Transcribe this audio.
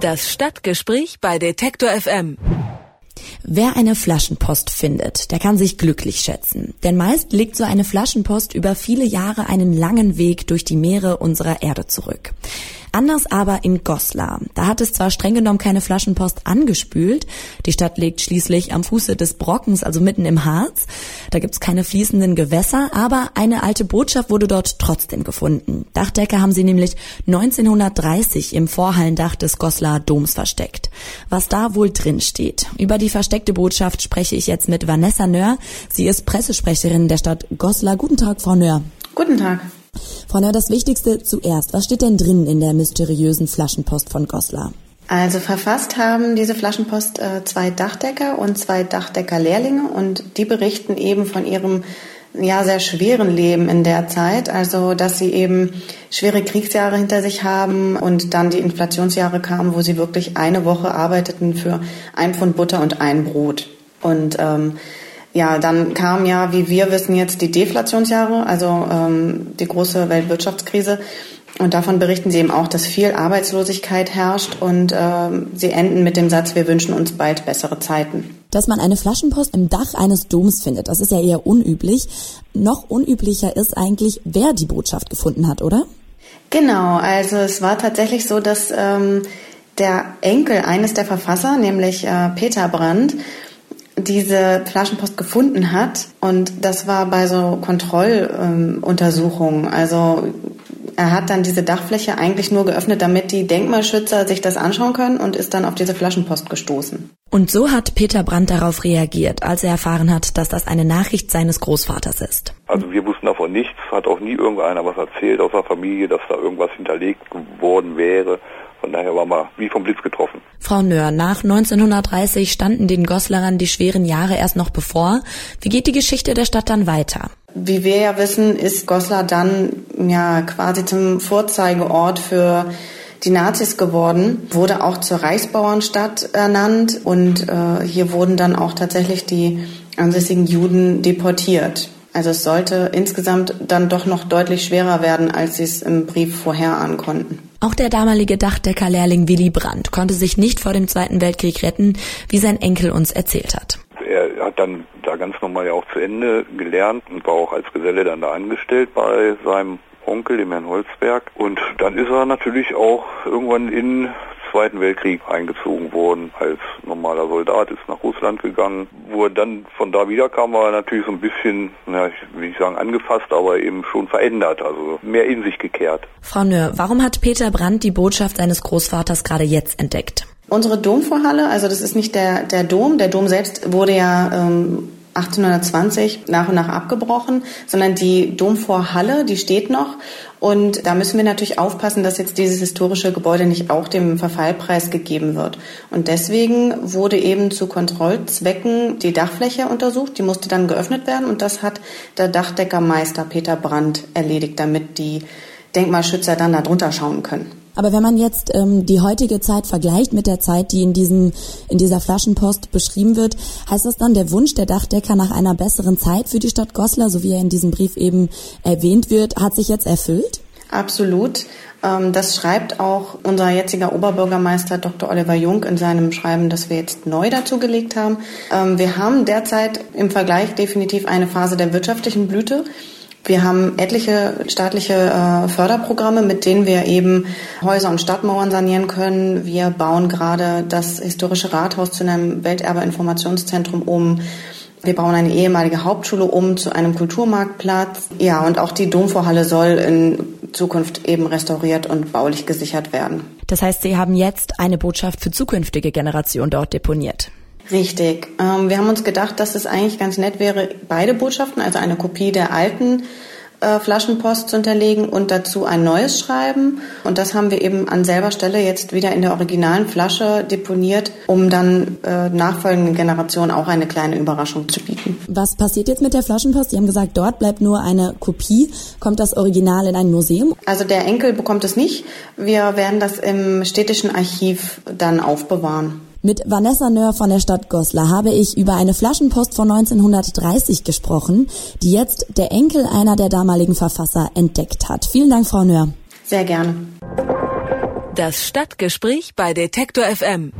Das Stadtgespräch bei Detektor FM. Wer eine Flaschenpost findet, der kann sich glücklich schätzen. Denn meist legt so eine Flaschenpost über viele Jahre einen langen Weg durch die Meere unserer Erde zurück. Anders aber in Goslar. Da hat es zwar streng genommen keine Flaschenpost angespült. Die Stadt liegt schließlich am Fuße des Brockens, also mitten im Harz. Da gibt's keine fließenden Gewässer, aber eine alte Botschaft wurde dort trotzdem gefunden. Dachdecker haben sie nämlich 1930 im Vorhallendach des Goslar Doms versteckt. Was da wohl drin steht. Über die versteckte Botschaft spreche ich jetzt mit Vanessa Nör. Sie ist Pressesprecherin der Stadt Goslar. Guten Tag, Frau Nör. Guten Tag. Frau das Wichtigste zuerst. Was steht denn drin in der mysteriösen Flaschenpost von Goslar? Also verfasst haben diese Flaschenpost äh, zwei Dachdecker und zwei Dachdecker-Lehrlinge und die berichten eben von ihrem ja sehr schweren Leben in der Zeit, also dass sie eben schwere Kriegsjahre hinter sich haben und dann die Inflationsjahre kamen, wo sie wirklich eine Woche arbeiteten für ein Pfund Butter und ein Brot. Und ähm, ja, dann kam ja, wie wir wissen, jetzt die Deflationsjahre, also ähm, die große Weltwirtschaftskrise. Und davon berichten sie eben auch, dass viel Arbeitslosigkeit herrscht und ähm, sie enden mit dem Satz, wir wünschen uns bald bessere Zeiten. Dass man eine Flaschenpost im Dach eines Doms findet, das ist ja eher unüblich. Noch unüblicher ist eigentlich, wer die Botschaft gefunden hat, oder? Genau, also es war tatsächlich so, dass ähm, der Enkel eines der Verfasser, nämlich äh, Peter Brandt, diese Flaschenpost gefunden hat. Und das war bei so Kontrolluntersuchungen. Ähm, also er hat dann diese Dachfläche eigentlich nur geöffnet, damit die Denkmalschützer sich das anschauen können und ist dann auf diese Flaschenpost gestoßen. Und so hat Peter Brandt darauf reagiert, als er erfahren hat, dass das eine Nachricht seines Großvaters ist. Also wir wussten davon nichts, hat auch nie irgendeiner was erzählt aus der Familie, dass da irgendwas hinterlegt worden wäre. Von daher waren wir wie vom Blitz getroffen. Frau Nöhr, nach 1930 standen den Goslarern die schweren Jahre erst noch bevor. Wie geht die Geschichte der Stadt dann weiter? Wie wir ja wissen, ist Goslar dann ja quasi zum Vorzeigeort für die Nazis geworden, wurde auch zur Reichsbauernstadt ernannt und äh, hier wurden dann auch tatsächlich die ansässigen Juden deportiert. Also es sollte insgesamt dann doch noch deutlich schwerer werden, als sie es im Brief vorher ankonnten. Auch der damalige Dachdeckerlehrling Willy Brandt konnte sich nicht vor dem Zweiten Weltkrieg retten, wie sein Enkel uns erzählt hat. Er hat dann da ganz normal ja auch zu Ende gelernt und war auch als Geselle dann da angestellt bei seinem Onkel, dem Herrn Holzberg. Und dann ist er natürlich auch irgendwann in Zweiten Weltkrieg eingezogen worden als normaler Soldat, ist nach Russland gegangen. Wo er dann von da wiederkam, war er natürlich so ein bisschen, na, ich will nicht sagen angefasst, aber eben schon verändert, also mehr in sich gekehrt. Frau Nöhr, warum hat Peter Brandt die Botschaft seines Großvaters gerade jetzt entdeckt? Unsere Domvorhalle, also das ist nicht der, der Dom, der Dom selbst wurde ja ähm, 1820 nach und nach abgebrochen, sondern die Domvorhalle, die steht noch. Und da müssen wir natürlich aufpassen, dass jetzt dieses historische Gebäude nicht auch dem Verfallpreis gegeben wird. Und deswegen wurde eben zu Kontrollzwecken die Dachfläche untersucht. Die musste dann geöffnet werden. Und das hat der Dachdeckermeister Peter Brandt erledigt, damit die Denkmalschützer dann da drunter schauen können. Aber wenn man jetzt ähm, die heutige Zeit vergleicht mit der Zeit, die in, diesem, in dieser Flaschenpost beschrieben wird, heißt das dann der Wunsch der Dachdecker nach einer besseren Zeit für die Stadt Goslar, so wie er in diesem Brief eben erwähnt wird, hat sich jetzt erfüllt? Absolut. Ähm, das schreibt auch unser jetziger Oberbürgermeister Dr. Oliver Jung in seinem Schreiben, das wir jetzt neu dazugelegt haben. Ähm, wir haben derzeit im Vergleich definitiv eine Phase der wirtschaftlichen Blüte. Wir haben etliche staatliche äh, Förderprogramme, mit denen wir eben Häuser und Stadtmauern sanieren können. Wir bauen gerade das historische Rathaus zu einem Welterbeinformationszentrum um. Wir bauen eine ehemalige Hauptschule um zu einem Kulturmarktplatz. Ja, und auch die Domvorhalle soll in Zukunft eben restauriert und baulich gesichert werden. Das heißt, Sie haben jetzt eine Botschaft für zukünftige Generationen dort deponiert. Richtig. Ähm, wir haben uns gedacht, dass es eigentlich ganz nett wäre, beide Botschaften, also eine Kopie der alten äh, Flaschenpost zu hinterlegen und dazu ein neues Schreiben. Und das haben wir eben an selber Stelle jetzt wieder in der originalen Flasche deponiert, um dann äh, nachfolgenden Generationen auch eine kleine Überraschung zu bieten. Was passiert jetzt mit der Flaschenpost? Sie haben gesagt, dort bleibt nur eine Kopie. Kommt das Original in ein Museum? Also der Enkel bekommt es nicht. Wir werden das im städtischen Archiv dann aufbewahren. Mit Vanessa Nör von der Stadt Goslar habe ich über eine Flaschenpost von 1930 gesprochen, die jetzt der Enkel einer der damaligen Verfasser entdeckt hat. Vielen Dank, Frau Nör. Sehr gerne. Das Stadtgespräch bei Detektor FM.